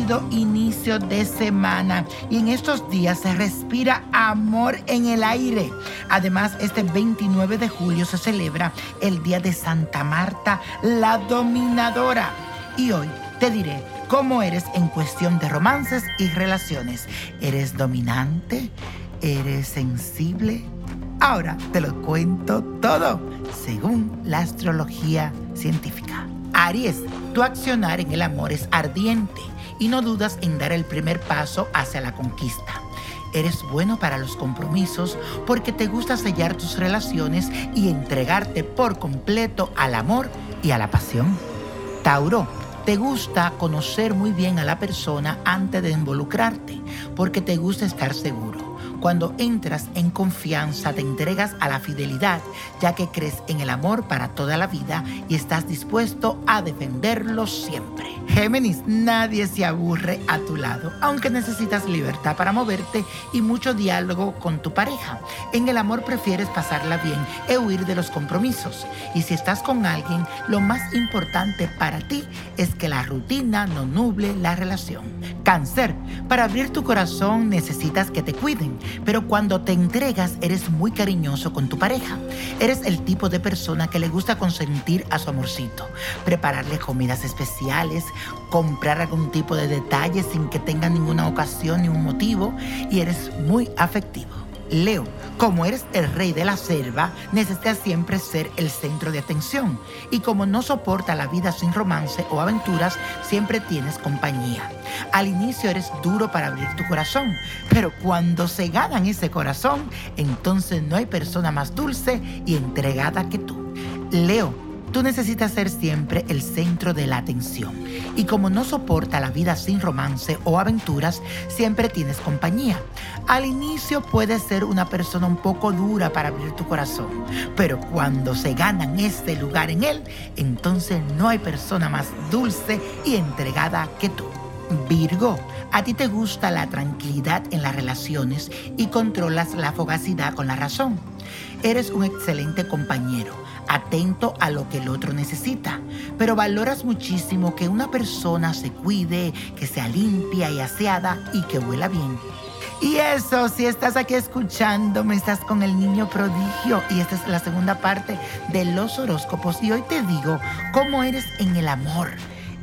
lindo inicio de semana y en estos días se respira amor en el aire. Además, este 29 de julio se celebra el Día de Santa Marta, la dominadora. Y hoy te diré cómo eres en cuestión de romances y relaciones. ¿Eres dominante? ¿Eres sensible? Ahora te lo cuento todo según la astrología científica. Aries, tu accionar en el amor es ardiente y no dudas en dar el primer paso hacia la conquista. Eres bueno para los compromisos porque te gusta sellar tus relaciones y entregarte por completo al amor y a la pasión. Tauro, te gusta conocer muy bien a la persona antes de involucrarte porque te gusta estar seguro. Cuando entras en confianza, te entregas a la fidelidad, ya que crees en el amor para toda la vida y estás dispuesto a defenderlo siempre. Géminis, nadie se aburre a tu lado, aunque necesitas libertad para moverte y mucho diálogo con tu pareja. En el amor prefieres pasarla bien e huir de los compromisos. Y si estás con alguien, lo más importante para ti es que la rutina no nuble la relación. Cáncer, para abrir tu corazón necesitas que te cuiden pero cuando te entregas eres muy cariñoso con tu pareja. Eres el tipo de persona que le gusta consentir a su amorcito, prepararle comidas especiales, comprar algún tipo de detalle sin que tenga ninguna ocasión ni un motivo y eres muy afectivo. Leo, como eres el rey de la selva, necesitas siempre ser el centro de atención. Y como no soporta la vida sin romance o aventuras, siempre tienes compañía. Al inicio eres duro para abrir tu corazón, pero cuando se ganan ese corazón, entonces no hay persona más dulce y entregada que tú. Leo, Tú necesitas ser siempre el centro de la atención. Y como no soporta la vida sin romance o aventuras, siempre tienes compañía. Al inicio puedes ser una persona un poco dura para abrir tu corazón, pero cuando se ganan este lugar en él, entonces no hay persona más dulce y entregada que tú. Virgo, a ti te gusta la tranquilidad en las relaciones y controlas la fogacidad con la razón. Eres un excelente compañero atento a lo que el otro necesita, pero valoras muchísimo que una persona se cuide, que sea limpia y aseada y que huela bien. Y eso, si estás aquí escuchándome, estás con el niño prodigio y esta es la segunda parte de los horóscopos y hoy te digo cómo eres en el amor.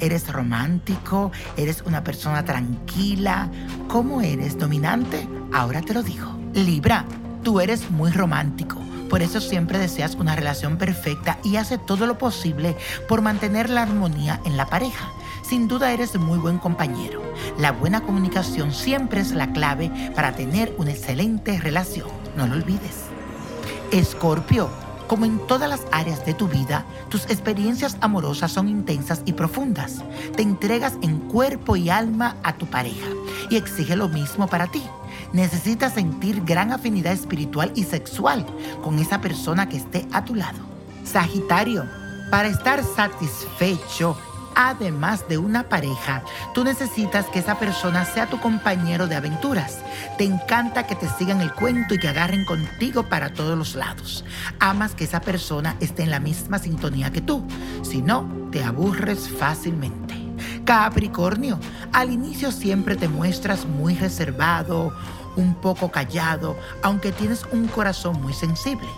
¿Eres romántico? ¿Eres una persona tranquila? ¿Cómo eres dominante? Ahora te lo digo. Libra, tú eres muy romántico por eso siempre deseas una relación perfecta y hace todo lo posible por mantener la armonía en la pareja. Sin duda eres muy buen compañero. La buena comunicación siempre es la clave para tener una excelente relación. No lo olvides. Escorpio como en todas las áreas de tu vida, tus experiencias amorosas son intensas y profundas. Te entregas en cuerpo y alma a tu pareja y exige lo mismo para ti. Necesitas sentir gran afinidad espiritual y sexual con esa persona que esté a tu lado. Sagitario, para estar satisfecho además de una pareja, tú necesitas que esa persona sea tu compañero de aventuras. Te encanta que te sigan el cuento y que agarren contigo para todos los lados. Amas que esa persona esté en la misma sintonía que tú. Si no, te aburres fácilmente. Capricornio, al inicio siempre te muestras muy reservado, un poco callado, aunque tienes un corazón muy sensible.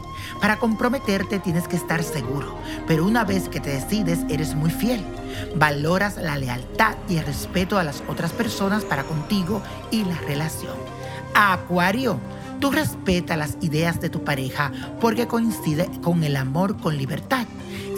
Para comprometerte tienes que estar seguro, pero una vez que te decides eres muy fiel. Valoras la lealtad y el respeto a las otras personas para contigo y la relación. Acuario, tú respetas las ideas de tu pareja porque coincide con el amor con libertad.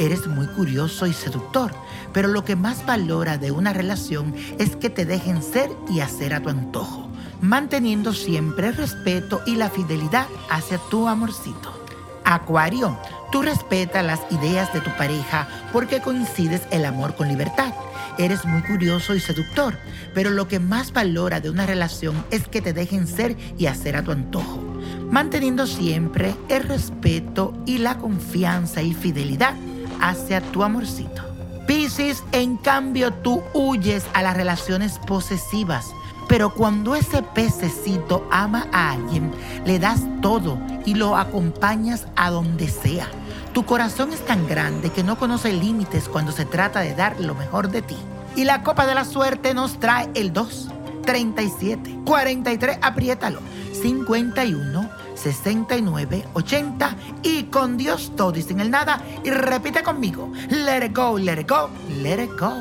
Eres muy curioso y seductor, pero lo que más valora de una relación es que te dejen ser y hacer a tu antojo, manteniendo siempre el respeto y la fidelidad hacia tu amorcito. Acuario, tú respetas las ideas de tu pareja porque coincides el amor con libertad. Eres muy curioso y seductor, pero lo que más valora de una relación es que te dejen ser y hacer a tu antojo, manteniendo siempre el respeto y la confianza y fidelidad hacia tu amorcito. Piscis, en cambio, tú huyes a las relaciones posesivas pero cuando ese pececito ama a alguien, le das todo y lo acompañas a donde sea. Tu corazón es tan grande que no conoce límites cuando se trata de dar lo mejor de ti. Y la copa de la suerte nos trae el 2, 37, 43, apriétalo, 51, 69, 80 y con Dios todo y sin el nada. Y repite conmigo, let it go, let it go, let it go.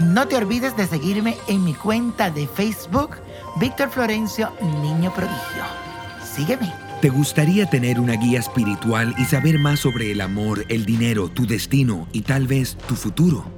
No te olvides de seguirme en mi cuenta de Facebook, Víctor Florencio, Niño Prodigio. Sígueme. ¿Te gustaría tener una guía espiritual y saber más sobre el amor, el dinero, tu destino y tal vez tu futuro?